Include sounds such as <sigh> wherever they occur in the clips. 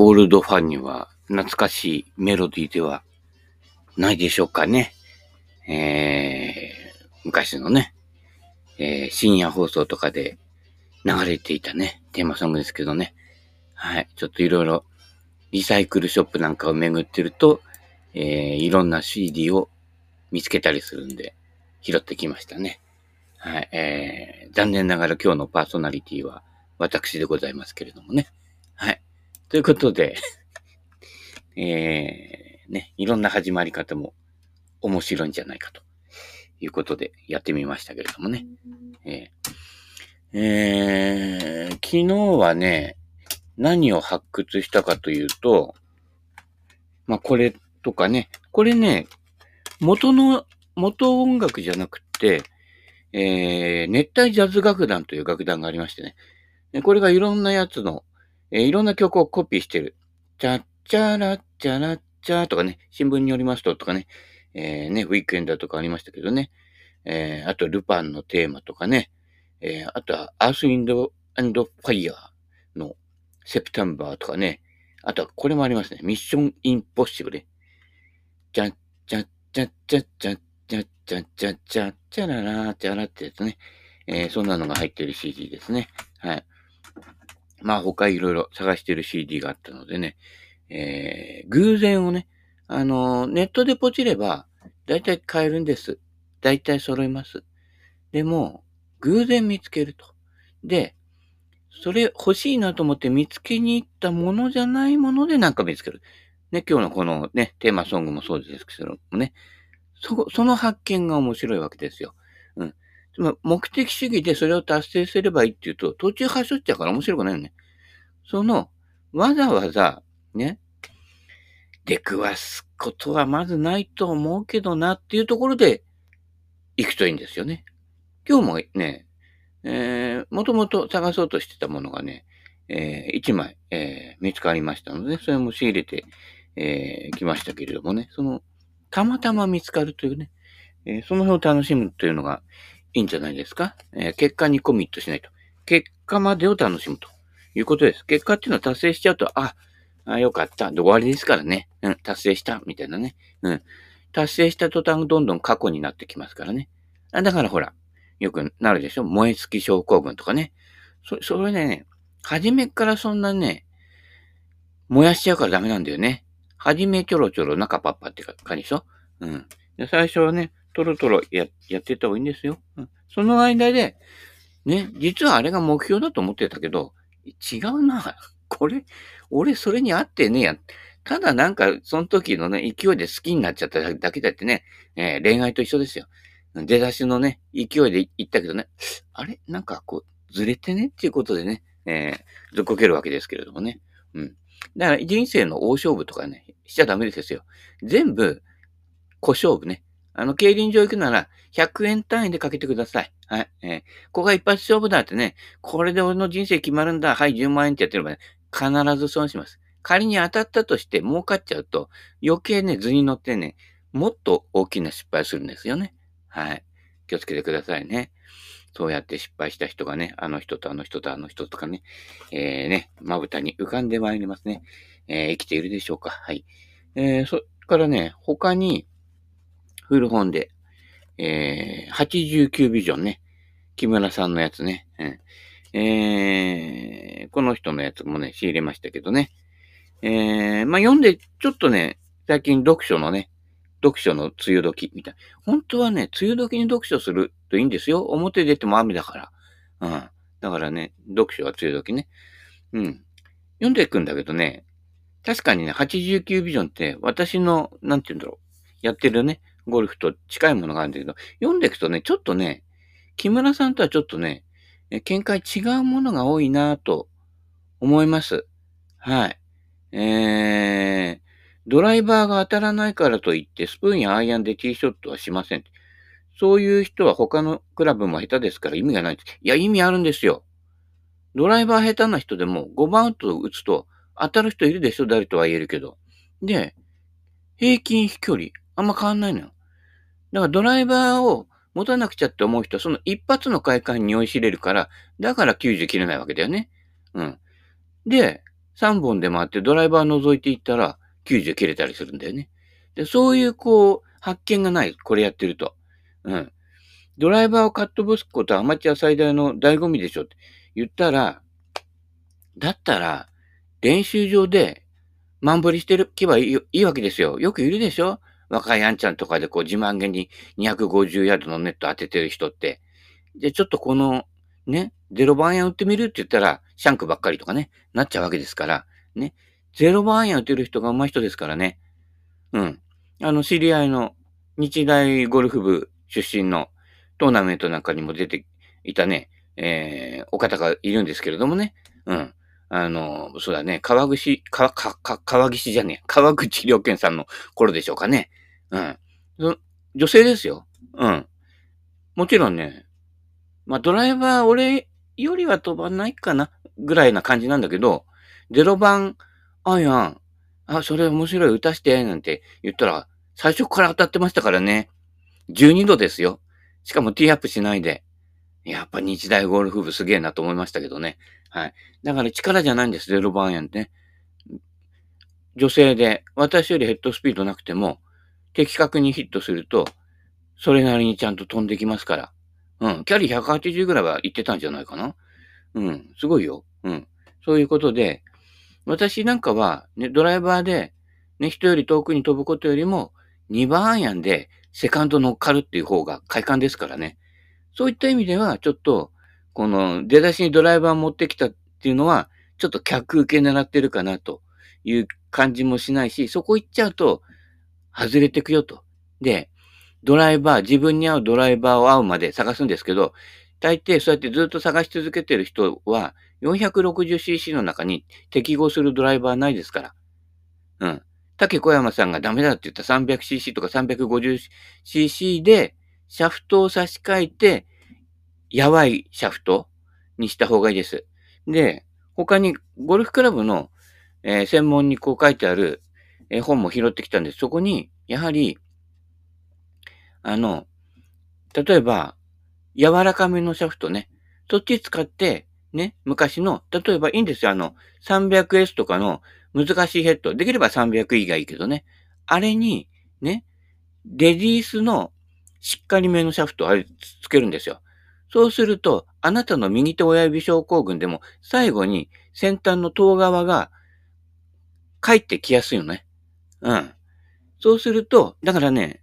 オールドファンには懐かしいメロディーではないでしょうかね。えー、昔のね、えー、深夜放送とかで流れていたね、テーマソングですけどね。はい。ちょっといろいろリサイクルショップなんかを巡ってると、えー、いろんな CD を見つけたりするんで、拾ってきましたね。はい。えー、残念ながら今日のパーソナリティは私でございますけれどもね。はい。ということで <laughs> えー、ね、いろんな始まり方も面白いんじゃないかということでやってみましたけれどもね。えー、えー、昨日はね、何を発掘したかというと、まあ、これとかね、これね、元の、元音楽じゃなくて、えー、熱帯ジャズ楽団という楽団がありましてね。これがいろんなやつの、えー、いろんな曲をコピーしてる。チャッチャラッチャラッチャーとかね、新聞によりますととかね、えー、ね、ウィークエンダーとかありましたけどね。えー、あと、ルパンのテーマとかね。えー、あとは、アース・インド・アンド・ファイヤーのセプテンバーとかね。あとは、これもありますね。ミッションインポッシブル。じゃん、じゃん、じゃん、じゃん、じゃん、じゃん、じゃん、じゃん、じゃん、じゃららー、じゃらってやつね。えー、そんなのが入ってる CD ですね。はい。まあ、他いろいろ探してる CD があったのでね。えー、偶然をね、あの、ネットでポチれば、だいたい買えるんです。だいたい揃います。でも、偶然見つけると。で、それ欲しいなと思って見つけに行ったものじゃないものでなんか見つける。ね、今日のこのね、テーマソングもそうですけどもね、そ、その発見が面白いわけですよ。目的主義でそれを達成すればいいっていうと、途中走っちゃうから面白くないよね。その、わざわざ、ね、出くわすことはまずないと思うけどなっていうところで行くといいんですよね。今日もね、えー、もともと探そうとしてたものがね、えー、一枚、えー、見つかりましたので、それも仕入れて、えー、きましたけれどもね、その、たまたま見つかるというね、えー、その辺を楽しむというのがいいんじゃないですか？えー、結果にコミットしないと。結果までを楽しむということです。結果っていうのは達成しちゃうと、あ、あよかった。で終わりですからね。うん、達成した。みたいなね。うん。達成した途端どんどん過去になってきますからね。だからほら、よくなるでしょ？燃え尽き症候群とかね。そ、それね、初めからそんなね、燃やしちゃうからダメなんだよね。はじめちょろちょろ中パッパって感じでしょ？うん。で最初はね、トロトロや、やってた方がいいんですよ。その間で、ね、実はあれが目標だと思ってたけど、違うな。<laughs> これ、俺それに合ってねえや。ただなんか、その時のね、勢いで好きになっちゃっただけだってね、えー、恋愛と一緒ですよ。出だしのね、勢いで言ったけどね、あれ？なんかこう、ずれてねっていうことでね、えー、ずっこけるわけですけれどもね。うん。だから人生の大勝負とかね、しちゃダメですよ。全部、小勝負ね。あの、競輪場行くなら、100円単位でかけてください。はい。えー、ここが一発勝負だってね、これで俺の人生決まるんだ。はい、10万円ってやってればね、必ず損します。仮に当たったとして儲かっちゃうと、余計ね、図に乗ってね、もっと大きな失敗するんですよね。はい。気をつけてくださいね。そうやって失敗した人がね、あの人とあの人とあの人とかね、えー、ね、まぶたに浮かんでまいりますね。えー、生きているでしょうか。はい。えー、そっからね、他に、古本で、えー、89ビジョンね。木村さんのやつね。うんえー、この人のやつもね、仕入れましたけどね。えー、まあ、読んで、ちょっとね、最近読書のね、読書の梅雨時みたいな。本当はね、梅雨時に読書するといいんですよ。表出ても雨だから。うん。だからね、読書は梅雨時ね。うん。読んでいくんだけどね、確かにね、89ビジョンって私の、なんて言うんだろう。やってるね、ゴルフと近いものがあるんだけど、読んでいくとね、ちょっとね、木村さんとはちょっとね、見解違うものが多いなと思います。はい。えー、ドライバーが当たらないからといって、スプーンやアイアンでティーショットはしません。そういう人は他のクラブも下手ですから意味がない。いや、意味あるんですよ。ドライバー下手な人でも5番ウッド打つと当たる人いるでしょ誰とは言えるけど。で、平均飛距離、あんま変わんないのよ。だからドライバーを持たなくちゃって思う人はその一発の快感に酔いしれるから、だから90切れないわけだよね。うん。で、3本で回ってドライバー覗いていったら90切れたりするんだよね。で、そういうこう、発見がない。これやってると。うん。ドライバーをカットボスことはアマチュア最大の醍醐味でしょって言ったら、だったら、練習場で、マンボリしてる気はいいいいわけですよ。よくいるでしょ？若いあんちゃんとかでこう自慢げに250ヤードのネット当ててる人って。で、ちょっとこの、ね、ゼロ番アイアン打ってみるって言ったら、シャンクばっかりとかね、なっちゃうわけですから、ね。ゼロ番アイアン打てる人が上手い人ですからね。うん。あの、知り合いの日大ゴルフ部出身のトーナメントなんかにも出ていたね、えー、お方がいるんですけれどもね。うん。あの、そうだね、川口、川、か、か、川岸じゃねえ、川口良健さんの頃でしょうかね。うん。女性ですよ。うん。もちろんね、まあ、ドライバー俺よりは飛ばないかなぐらいな感じなんだけど、0番アイアン、あ、それ面白い、打たして、なんて言ったら、最初から当たってましたからね。12度ですよ。しかもティーアップしないで。やっぱ日大ゴルフ部すげえなと思いましたけどね。はい。だから力じゃないんです、0番アイアンってね。女性で、私よりヘッドスピードなくても、的確にヒットすると、それなりにちゃんと飛んできますから。うん。キャリー180ぐらいは行ってたんじゃないかな。うん。すごいよ。うん。そういうことで、私なんかは、ね、ドライバーで、ね、人より遠くに飛ぶことよりも、2番アイアンでセカンド乗っかるっていう方が快感ですからね。そういった意味では、ちょっと、この出だしにドライバー持ってきたっていうのは、ちょっと客受け狙ってるかなという感じもしないし、そこ行っちゃうと、外れてくよと。で、ドライバー、自分に合うドライバーを合うまで探すんですけど、大抵そうやってずっと探し続けてる人は、460cc の中に適合するドライバーないですから。うん。竹小山さんがダメだって言った 300cc とか 350cc で、シャフトを差し替えて、やばいシャフトにした方がいいです。で、他にゴルフクラブの、えー、専門にこう書いてある、えー、本も拾ってきたんです。そこに、やはり、あの、例えば、柔らかめのシャフトね。そっち使って、ね、昔の、例えばいいんですよ。あの、300S とかの難しいヘッド。できれば300以外いいけどね。あれに、ね、レディースのしっかりめのシャフトをあれつけるんですよ。そうすると、あなたの右手親指症候群でも、最後に先端の遠側が帰ってきやすいよね。うん。そうすると、だからね、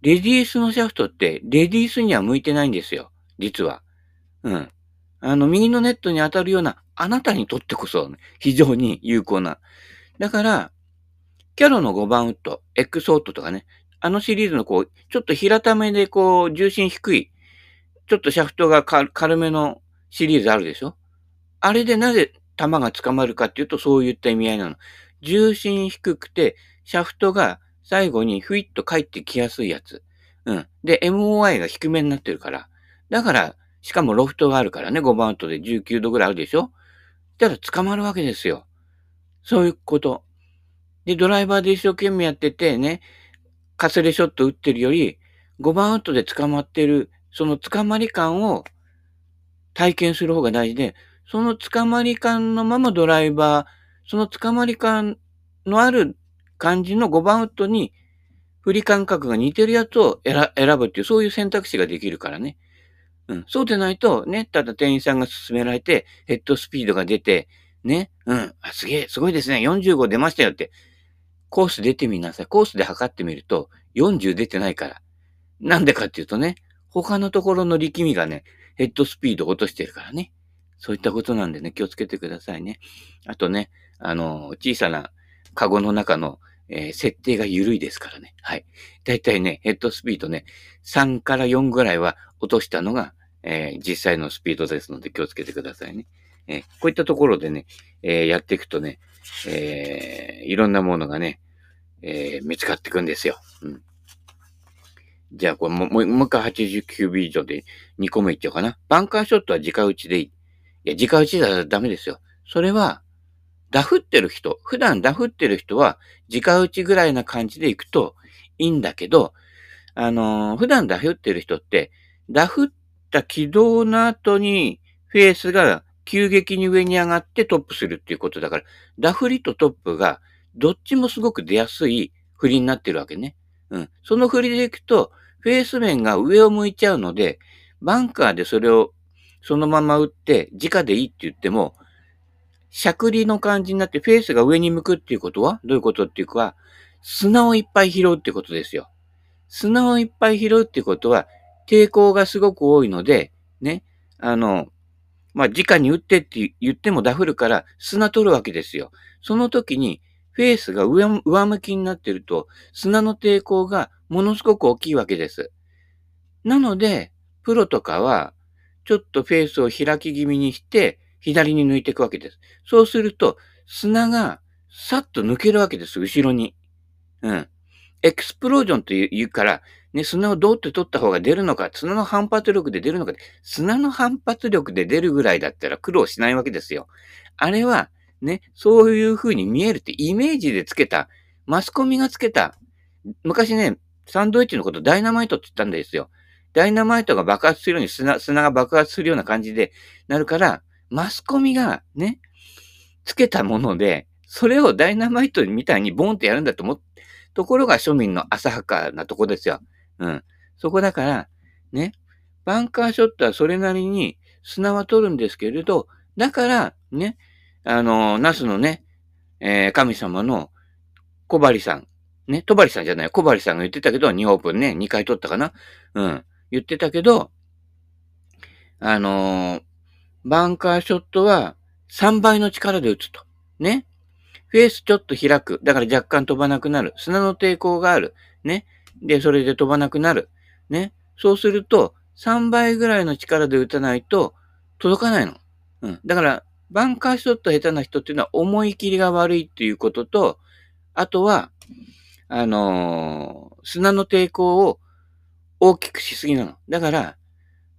レディースのシャフトって、レディースには向いてないんですよ。実は。うん。あの、右のネットに当たるような、あなたにとってこそ、非常に有効な。だから、キャロの5番ウッド、エクソートとかね、あのシリーズのこう、ちょっと平ためでこう、重心低い、ちょっとシャフトが軽めのシリーズあるでしょ？あれでなぜ球が捕まるかっていうと、そういった意味合いなの。重心低くて、シャフトが最後にふいっと帰ってきやすいやつ。うん。で、MOI が低めになってるから。だから、しかもロフトがあるからね、5番アウトで19度ぐらいあるでしょ？だから捕まるわけですよ。そういうこと。で、ドライバーで一生懸命やっててね、カスレショット打ってるより、5番アウトで捕まってる、その捕まり感を体験する方が大事で、その捕まり感のままドライバー、その捕まり感のある感じの5番ウッドに振り感覚が似てるやつを選ぶっていう、そういう選択肢ができるからね。うん。そうでないと、ね、ただ店員さんが勧められて、ヘッドスピードが出て、ね、うん、あ、すげえ、すごいですね、45出ましたよって、コース出てみなさい。コースで測ってみると、40出てないから。なんでかっていうとね、他のところの力みがね、ヘッドスピード落としてるからね。そういったことなんでね、気をつけてくださいね。あとね、あの、小さなカゴの中の、えー、設定が緩いですからね。はい。だいたいね、ヘッドスピードね、3から4ぐらいは落としたのが、えー、実際のスピードですので気をつけてくださいね。えー、こういったところでね、えやっていくとね、えいろんなものがね、え見つかっていくんですよ。うん。じゃあ、これもう、もう一回 89B 以上で2個目いっちゃおうかな。バンカーショットは直打ちでいい。いや、直打ちだらダメですよ。それは、ダフってる人、普段ダフってる人は、直打ちぐらいな感じで行くといいんだけど、あのー、普段ダフってる人って、ダフった軌道の後にフェースが急激に上に上がってトップするっていうことだから、ダフリとトップがどっちもすごく出やすい振りになってるわけね。うん。その振りでいくと、フェース面が上を向いちゃうので、バンカーでそれをそのまま打って、直でいいって言っても、しゃくりの感じになってフェースが上に向くっていうことはどういうことっていうか、砂をいっぱい拾うってことですよ。砂をいっぱい拾うってことは、抵抗がすごく多いので、ね、あの、まあ、直に打ってって言ってもダフるから砂取るわけですよ。その時に、フェースが上上向きになってると、砂の抵抗がものすごく大きいわけです。なので、プロとかは、ちょっとフェースを開き気味にして、左に抜いていくわけです。そうすると、砂がさっと抜けるわけです、後ろに。うん。エクスプロージョンというから、ね、砂をどうって取った方が出るのか、砂の反発力で出るのか、砂の反発力で出るぐらいだったら苦労しないわけですよ。あれは、ね、そういう風に見えるってイメージでつけた、マスコミがつけた、昔ね、サンドイッチのことダイナマイトって言ったんですよ。ダイナマイトが爆発するように砂、砂が爆発するような感じでなるから、マスコミがね、つけたもので、それをダイナマイトみたいにボンってやるんだと思っ、ところが庶民の浅はかなとこですよ。うん。そこだから、ね、バンカーショットはそれなりに砂は取るんですけれど、だから、ね、あの、ナスのね、えー、神様の小針さん、ね、戸張さんじゃない、小針さんが言ってたけど、2オープンね、2回取ったかなうん。言ってたけど、あのー、バンカーショットは3倍の力で打つと。ね。フェースちょっと開く。だから若干飛ばなくなる。砂の抵抗がある。ね。で、それで飛ばなくなる。ね。そうすると、3倍ぐらいの力で打たないと届かないの。うん。だから、バンカーショット下手な人っていうのは思い切りが悪いっていうことと、あとは、あのー、砂の抵抗を大きくしすぎなの。だから、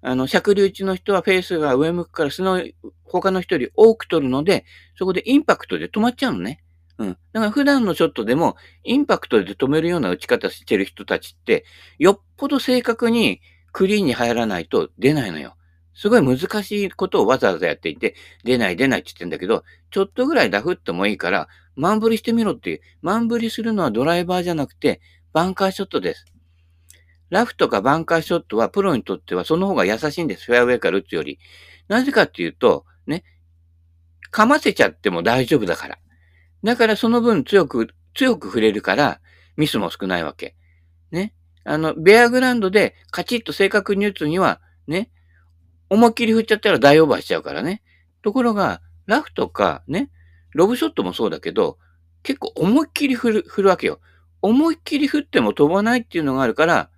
あの、尺流打の人はフェースが上向くからその他の人より多く取るので、そこでインパクトで止まっちゃうのね。うん。だから普段のショットでも、インパクトで止めるような打ち方してる人たちって、よっぽど正確にクリーンに入らないと出ないのよ。すごい難しいことをわざわざやっていて、出ない出ないって言ってんだけど、ちょっとぐらいダフってもいいから、マンブリしてみろっていう。マンブリするのはドライバーじゃなくて、バンカーショットです。ラフとかバンカーショットはプロにとってはその方が優しいんです。フェアウェイから打つより。なぜかっていうと、ね、かませちゃっても大丈夫だから。だからその分強く、強く触れるから、ミスも少ないわけ。ね。あの、ベアグラウンドでカチッと正確に打つには、ね、思いっきり振っちゃったら大オーバーしちゃうからね。ところが、ラフとか、ね、ロブショットもそうだけど、結構思いっきり振る、振るわけよ。思いっきり振っても飛ばないっていうのがあるから、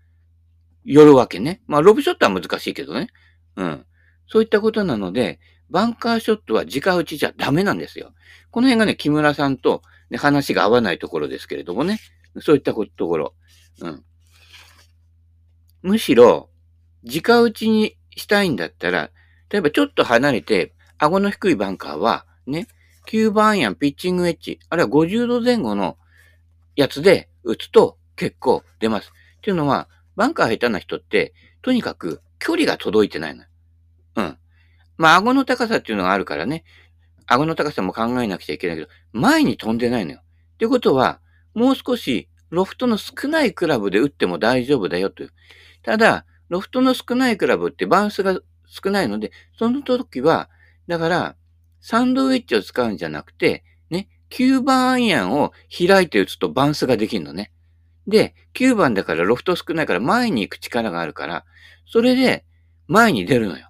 寄るわけね。まあ、ロブショットは難しいけどね。うん。そういったことなので、バンカーショットは直打ちじゃダメなんですよ。この辺がね、木村さんと、ね、話が合わないところですけれどもね。そういったところ。うん。むしろ、直打ちにしたいんだったら、例えばちょっと離れて、顎の低いバンカーは、ね、9番アイアン、ピッチングエッジ、あるいは50度前後のやつで打つと結構出ます。っていうのは、バンカー下手な人って、とにかく距離が届いてないの。うん。まあ、顎の高さっていうのがあるからね、顎の高さも考えなくちゃいけないけど、前に飛んでないのよ。ってことは、もう少しロフトの少ないクラブで打っても大丈夫だよという。ただ、ロフトの少ないクラブってバウンスが少ないので、その時は、だから、サンドウィッチを使うんじゃなくて、ね、9番アイアンを開いて打つとバウンスができるのね。で、9番だからロフト少ないから前に行く力があるから、それで前に出るのよ。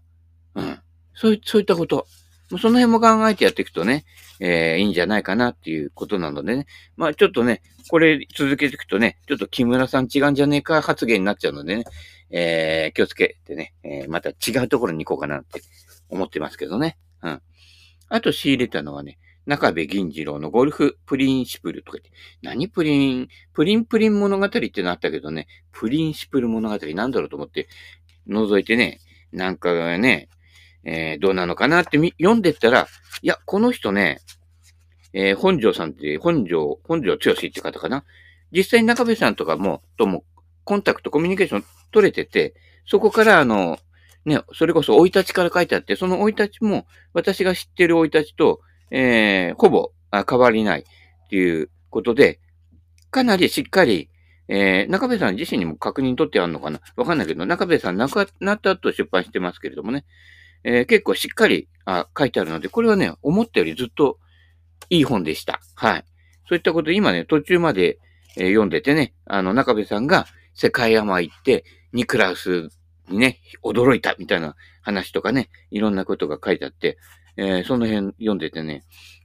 うん。そういそういったこと。その辺も考えてやっていくとね、えー、いいんじゃないかなっていうことなのでね。まあちょっとね、これ続けていくとね、ちょっと木村さん違うんじゃねえか発言になっちゃうのでね、えー、気をつけてね、えー、また違うところに行こうかなって思ってますけどね。うん。あと仕入れたのはね、中部銀次郎のゴルフプリンシプルとか言って、何プリン、プリンプリン物語ってなったけどね、プリンシプル物語なんだろうと思って覗いてね、なんかね、えー、どうなのかなって読んでったら、いや、この人ね、えー、本庄さんって、本庄、本庄剛って方かな。実際中部さんとかも、とも、コンタクト、コミュニケーション取れてて、そこからあの、ね、それこそ生い立ちから書いてあって、その生い立ちも私が知ってる生い立ちと、えー、ほぼ変わりないっていうことで、かなりしっかり、えー、中部さん自身にも確認取ってあるのかな？わかんないけど、中部さん亡くなった後出版してますけれどもね、えー、結構しっかりあ書いてあるので、これはね、思ったよりずっといい本でした。はい。そういったこと、今ね、途中まで、えー、読んでてね、あの、中部さんが世界山行って、ニクラウスにね、驚いたみたいな話とかね、いろんなことが書いてあって、えー、その辺読んでてね、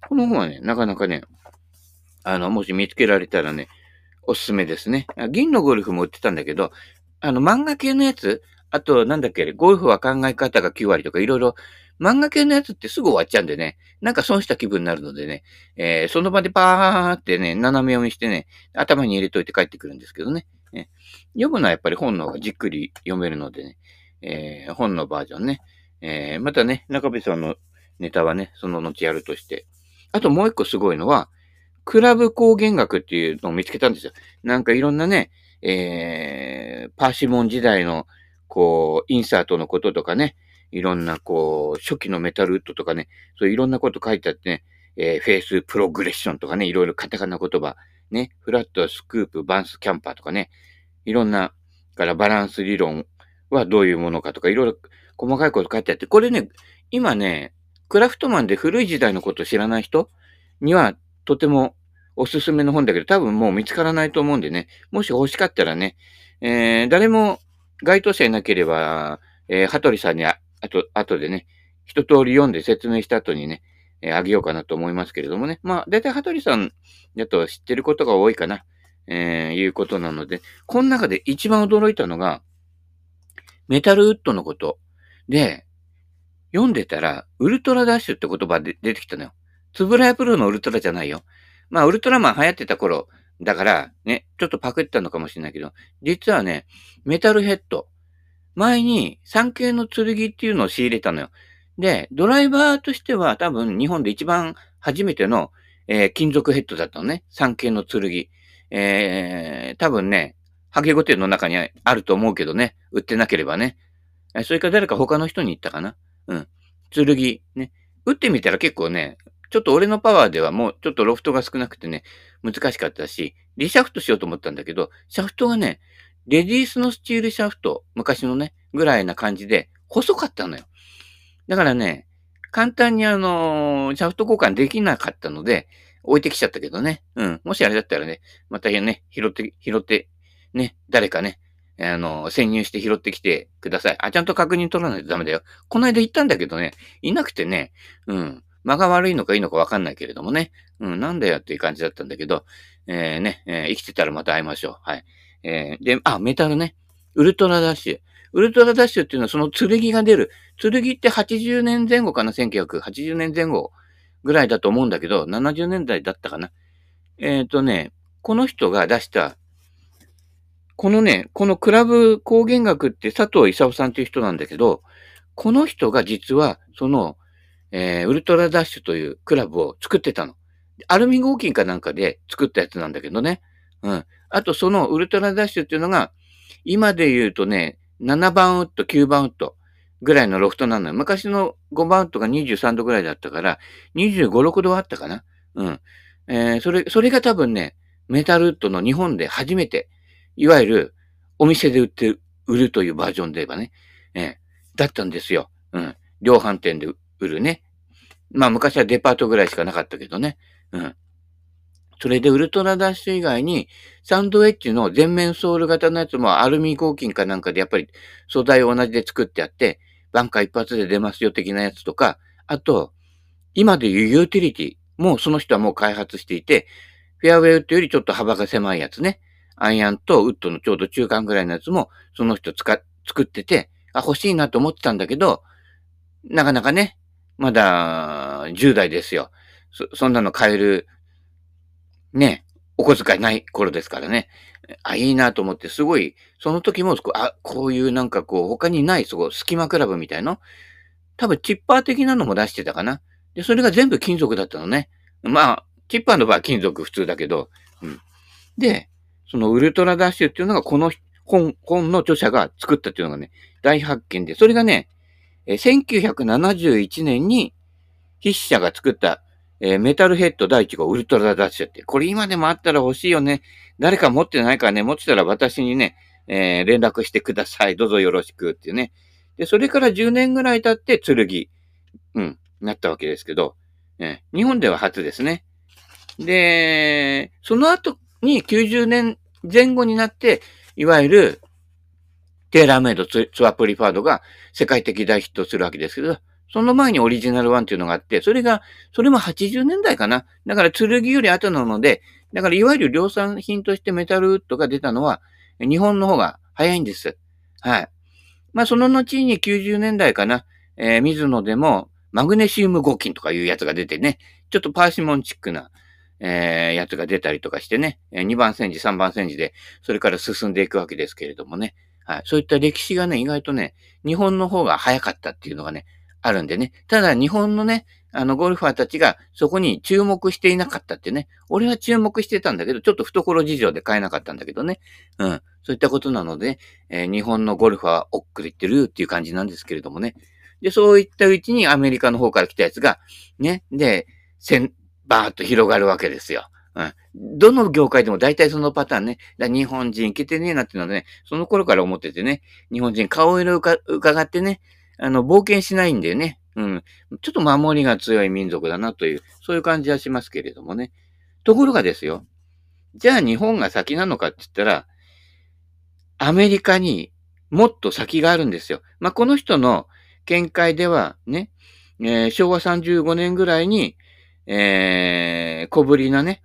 この本はね、なかなかね、あの、もし見つけられたらね、おすすめですね。銀のゴルフも売ってたんだけど、あの、漫画系のやつ、あと、なんだっけ、ゴルフは考え方が9割とかいろいろ、漫画系のやつってすぐ終わっちゃうんでね、なんか損した気分になるのでね、えー、その場でパーってね、斜め読みしてね、頭に入れといて帰ってくるんですけどね。ね読むのはやっぱり本の方がじっくり読めるのでね、えー、本のバージョンね。えー、またね、中部さんのネタはね、その後やるとして。あともう一個すごいのは、クラブ工芸学っていうのを見つけたんですよ。なんかいろんなね、えー、パーシモン時代の、こう、インサートのこととかね、いろんな、こう、初期のメタルウッドとかね、そういろんなこと書いてあってね、えー、フェイスプログレッションとかね、いろいろカタカナ言葉、ね、フラット、スクープ、バンス、キャンパーとかね、いろんな、からバランス理論はどういうものかとか、いろいろ細かいこと書いてあって、これね、今ね、クラフトマンで古い時代のこと知らない人にはとてもおすすめの本だけど、多分もう見つからないと思うんでね、もし欲しかったらね、えー、誰も該当者いなければ、えー、羽鳥さんにあ、あと、後でね、一通り読んで説明した後にね、えー、あげようかなと思いますけれどもね。まあ、だいたい羽鳥さんだと知ってることが多いかな、えー、いうことなので、この中で一番驚いたのが、メタルウッドのこと。で、読んでたら、ウルトラダッシュって言葉で出てきたのよ。つぶらやプロのウルトラじゃないよ。まあ、ウルトラマン流行ってた頃、だから、ね、ちょっとパクったのかもしれないけど、実はね、メタルヘッド。前に三系の剣っていうのを仕入れたのよ。で、ドライバーとしては多分日本で一番初めての、えー、金属ヘッドだったのね。三系の剣。えー、多分ね、ハゲゴテの中にあると思うけどね。売ってなければね。それから誰か他の人に言ったかな。うん。剣。ね。打ってみたら結構ね、ちょっと俺のパワーではもうちょっとロフトが少なくてね、難しかったし、リシャフトしようと思ったんだけど、シャフトがね、レディースのスチールシャフト、昔のね、ぐらいな感じで、細かったのよ。だからね、簡単にあのシャフト交換できなかったので、置いてきちゃったけどね。うん。もしあれだったらね、またね、拾って、拾って、ね、誰かね、あの、潜入して拾ってきてください。あ、ちゃんと確認取らないとダメだよ。この間行ったんだけどね、いなくてね、うん。間が悪いのかいいのかわかんないけれどもね。うん、なんだよっていう感じだったんだけど、えー、ね、えー、生きてたらまた会いましょう。はい。えー、で、あ、メタルね。ウルトラダッシュ。ウルトラダッシュっていうのはその剣が出る。剣って80年前後かな ?1980 年前後ぐらいだと思うんだけど、70年代だったかな？えっ、ー、とね、この人が出した、このね、このクラブ工芸学って佐藤勲さんっていう人なんだけど、この人が実は、その、えー、ウルトラダッシュというクラブを作ってたの。アルミ合金かなんかで作ったやつなんだけどね。うん。あと、そのウルトラダッシュっていうのが、今で言うとね、7番ウッド、9番ウッドぐらいのロフトなのよ。昔の5番ウッドが23度ぐらいだったから、25、6度あったかな。うん。えー、それ、それが多分ね、メタルウッドの日本で初めて、いわゆるお店で売って、売るというバージョンで言えばね、えー、だったんですよ。うん。量販店で売るね。まあ昔はデパートぐらいしかなかったけどね。うん。それでウルトラダッシュ以外に、サンドウェッジの全面ソール型のやつもアルミ合金かなんかでやっぱり素材を同じで作ってあって、バンカー一発で出ますよ的なやつとか、あと、今でいうユーティリティもその人はもう開発していて、フェアウェイウッドよりちょっと幅が狭いやつね。アイアンとウッドのちょうど中間ぐらいのやつもその人使、作ってて、あ、欲しいなと思ってたんだけど、なかなかね、まだ10代ですよ。そ、そんなの買える、ね、お小遣いない頃ですからね。あ、いいなと思って、すごい、その時も、あ、こういうなんかこう、他にない、すごい、隙間クラブみたいな。多分、チッパー的なのも出してたかな。で、それが全部金属だったのね。まあ、チッパーの場合は金属普通だけど、うん。で、そのウルトラダッシュっていうのがこの本、本の著者が作ったっていうのがね、大発見で、それがね、え1971年に筆者が作った、えー、メタルヘッド第1号ウルトラダッシュって、これ今でもあったら欲しいよね。誰か持ってないからね、持ってたら私にね、えー、連絡してください。どうぞよろしくっていうね。で、それから10年ぐらい経って剣、うん、なったわけですけど、えー、日本では初ですね。で、その後に90年前後になって、いわゆるテーラーメイドツアープリファードが世界的大ヒットするわけですけど、その前にオリジナルワンっていうのがあって、それが、それも80年代かな。だから剣より後なので、だからいわゆる量産品としてメタルウッドが出たのは、日本の方が早いんです。はい。まあその後に90年代かな、えー、水野でもマグネシウム合金とかいうやつが出てね、ちょっとパーシモンチックな、えー、やつが出たりとかしてね、2番戦時、3番戦時で、それから進んでいくわけですけれどもね。はい。そういった歴史がね、意外とね、日本の方が早かったっていうのがね、あるんでね。ただ、日本のね、あの、ゴルファーたちがそこに注目していなかったってね。俺は注目してたんだけど、ちょっと懐事情で買えなかったんだけどね。うん。そういったことなので、えー、日本のゴルファーはおっくりってるっていう感じなんですけれどもね。で、そういったうちにアメリカの方から来たやつが、ね、で、せん、バーっと広がるわけですよ。どの業界でも大体そのパターンね。日本人いけてねえなっていうのはね、その頃から思っててね、日本人顔色伺ってね、あの、冒険しないんだよね。うん。ちょっと守りが強い民族だなという、そういう感じはしますけれどもね。ところがですよ。じゃあ日本が先なのかって言ったら、アメリカにもっと先があるんですよ。まあ、この人の見解ではね、えー、昭和35年ぐらいに、えー、小ぶりなね、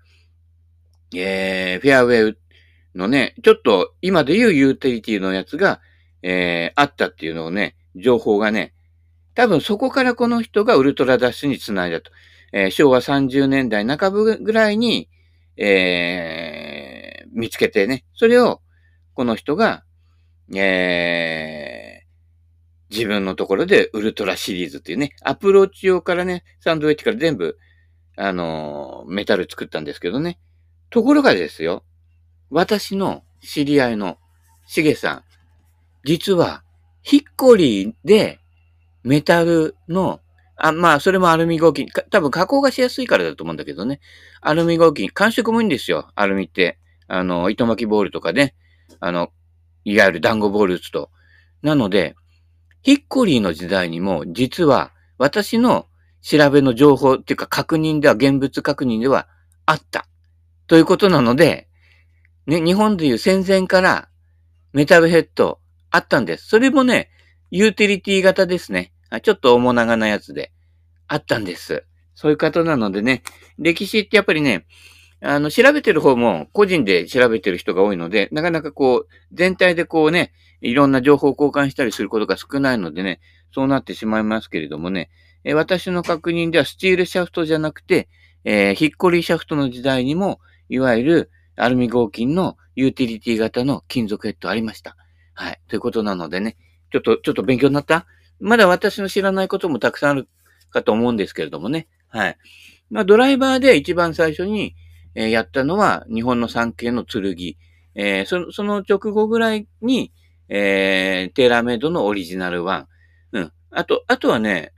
えー、フェアウェイのね、ちょっと今で言うユーティリティのやつが、えー、あったっていうのをね、情報がね、多分そこからこの人がウルトラダッシュにつないだと。えー、昭和30年代半ばぐらいに、えー、見つけてね、それをこの人が、えー、自分のところでウルトラシリーズっていうね、アプローチ用からね、サンドウェッジから全部、あのー、メタル作ったんですけどね。ところがですよ、私の知り合いのしげさん、実は、ヒッコリーでメタルの、あ、まあ、それもアルミ合金。多分加工がしやすいからだと思うんだけどね。アルミ合金。感触もいいんですよ。アルミって。あの、糸巻きボールとかね。あの、いわゆる団子ボール打つと。なので、ヒッコリーの時代にも、実は、私の調べの情報っていうか確認では、現物確認ではあった。ということなので、ね、日本でいう戦前からメタルヘッドあったんです。それもね、ユーティリティ型ですね。ちょっと重長なやつであったんです。そういう方なのでね、歴史ってやっぱりね、あの、調べてる方も個人で調べてる人が多いので、なかなかこう、全体でこうね、いろんな情報を交換したりすることが少ないのでね、そうなってしまいますけれどもね、え私の確認ではスチールシャフトじゃなくて、えー、ヒッコリーシャフトの時代にも、いわゆるアルミ合金のユーティリティ型の金属ヘッドありました。はい。ということなのでね、ちょっと、ちょっと勉強になった？まだ私の知らないこともたくさんあるかと思うんですけれどもね。はい。まあ、ドライバーで一番最初に、えー、やったのは日本の産経の剣。えー、その、その直後ぐらいに、えー、テーラーメイドのオリジナルワン。うん。あと、あとはね、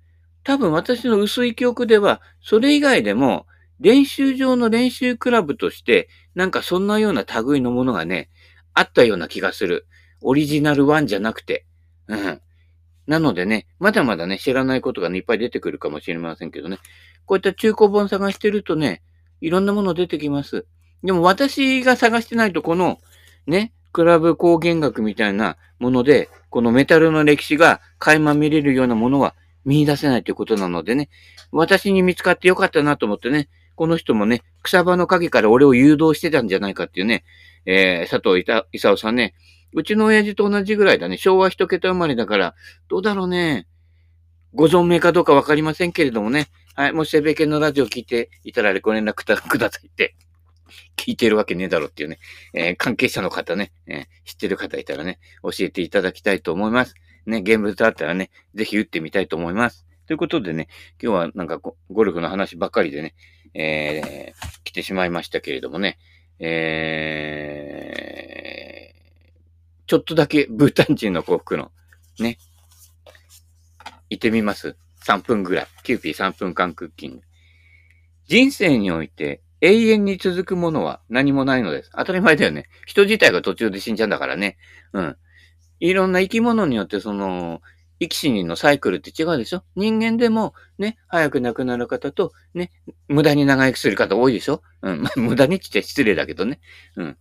多分私の薄い記憶では、それ以外でも、練習場の練習クラブとして、なんかそんなような類のものがね、あったような気がする。オリジナルワンじゃなくて。うん。なのでね、まだまだね、知らないことがね、いっぱい出てくるかもしれませんけどね。こういった中古本探してるとね、いろんなもの出てきます。でも私が探してないと、この、ね、クラブ工芸学みたいなもので、このメタルの歴史が垣間見れるようなものは見出せないということなのでね、私に見つかってよかったなと思ってね、この人もね、草場の陰から俺を誘導してたんじゃないかっていうね、えー、佐藤勲さんね、うちの親父と同じぐらいだね。昭和一桁生まれだから、どうだろうね。ご存命かどうかわかりませんけれどもね。はい。もしセベケンのラジオ聞いていたらご連絡くださいって。聞いてるわけねえだろっていうね。えー、関係者の方ね、えー、知ってる方いたらね、教えていただきたいと思います。ね、現物あったらね、ぜひ打ってみたいと思います。ということでね、今日はなんかゴルフの話ばっかりでね、えー、来てしまいましたけれどもね、えー、ちょっとだけブータン人の幸福の、ね。行ってみます ?3 分ぐらい。キューピー3分間クッキング。人生において永遠に続くものは何もないのです。当たり前だよね。人自体が途中で死んじゃうんだからね。うん。いろんな生き物によってその、生き死にのサイクルって違うでしょ？人間でもね、早く亡くなる方とね、無駄に長生きする方多いでしょ？うん。まあ、無駄にって言って失礼だけどね。うん。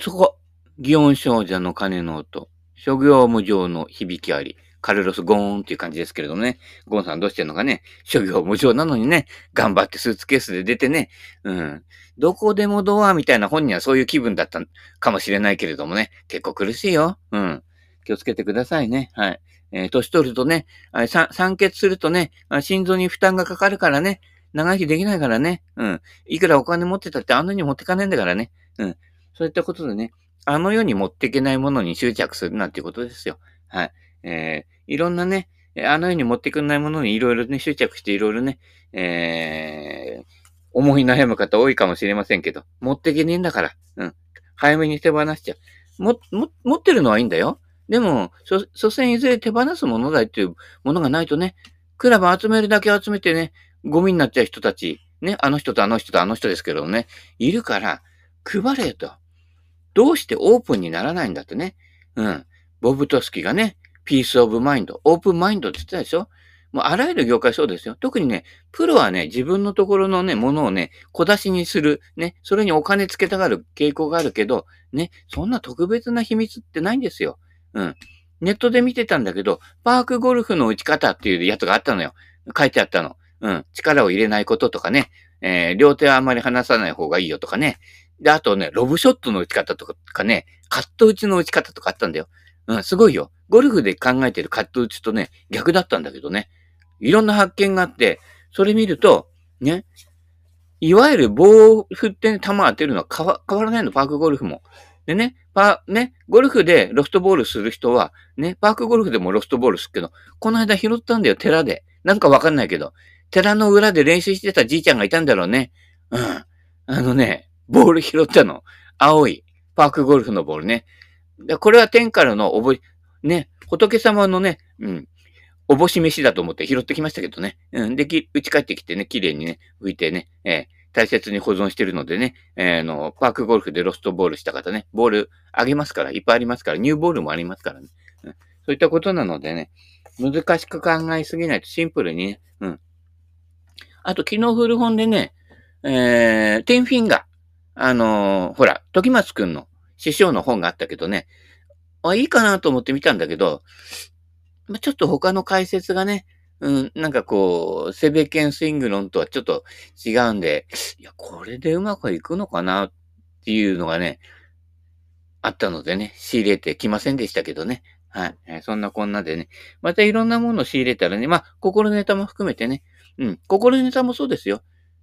そこ。祇園少女の鐘の音。諸行無常の響きあり。カルロス・ゴーンっていう感じですけれどもね。ゴーンさんどうしてんのかね？諸行無常なのにね、頑張ってスーツケースで出てね、うん。どこでもドアみたいな本にはそういう気分だったかもしれないけれどもね。結構苦しいよ。うん。気をつけてくださいね。はい。えー、年取るとね、酸欠するとね、心臓に負担がかかるからね。長生きできないからね。うん。いくらお金持ってたってあんなに持ってかないんだからね。うん。そういったことでね、あの世に持っていけないものに執着するなんていうことですよ。はい。えー、いろんなね、あの世に持ってくんないものにいろいろね、執着していろいろね、えー、思い悩む方多いかもしれませんけど、持っていけねえんだから、うん。早めに手放しちゃう。も、も、持ってるのはいいんだよ。でも、そ、所詮いずれ手放すものだっていうものがないとね、クラブ集めるだけ集めてね、ゴミになっちゃう人たち、ね、あの人とあの人とあの人ですけどね、いるから、配れと。どうしてオープンにならないんだってね。うん。ボブトスキがね、 peace of mind、open mind って言ってたでしょもうあらゆる業界そうですよ。特にね、プロはね、自分のところのね、ものをね、小出しにする、ね、それにお金つけたがる傾向があるけど、ね、そんな特別な秘密ってないんですよ。うん。ネットで見てたんだけど、パークゴルフの打ち方っていうやつがあったのよ。書いてあったの。うん。力を入れないこととかね。えー、両手はあまり離さない方がいいよとかね。で、あとね、ロブショットの打ち方とかね、カット打ちの打ち方とかあったんだよ。うん、すごいよ。ゴルフで考えてるカット打ちとね、逆だったんだけどね。いろんな発見があって、それ見ると、ね、いわゆる棒を振ってね、球当てるのは変わ変わらないの、パークゴルフも。でね、パーね、ゴルフでロフトボールする人は、ね、パークゴルフでもロフトボールするけど、この間拾ったんだよ、寺で。なんかわかんないけど。寺の裏で練習してたじいちゃんがいたんだろうね。うん。あのね、ボール拾ったの。青い。パークゴルフのボールね。これは天からのおぼ、ね、仏様のね、うん、おぼし飯だと思って拾ってきましたけどね。うん。で、き、打ち帰ってきてね、綺麗にね、拭いてね、え、大切に保存してるのでね、えー、の、パークゴルフでロストボールした方ね、ボールあげますから、いっぱいありますから、ニューボールもありますからね。うん、そういったことなのでね、難しく考えすぎないとシンプルにね、うん。あと、昨日古本でね、えー、テンフィンガー。あのー、ほら、時松くんの師匠の本があったけどね、あ、いいかなと思って見たんだけど、まちょっと他の解説がね、うん、なんかこう、セベケンスイングロンとはちょっと違うんで、いや、これでうまくいくのかなっていうのがね、あったのでね、仕入れてきませんでしたけどね。はい。そんなこんなでね。またいろんなものを仕入れたらね、まあ、心ネタも含めてね。うん。心ネタもそうですよ。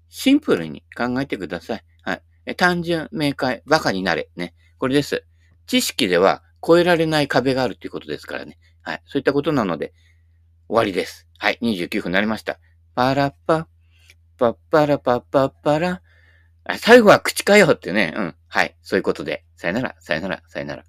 シンプルに考えてください。はい。単純、明快、馬鹿になれ。ね。これです。知識では超えられない壁があるということですからね。はい。そういったことなので、終わりです。はい。29分になりました。パラッパ、パッパラパッパッパラ。最後は口かよってね。うん。はい。そういうことで。さよなら、さよなら、さよなら。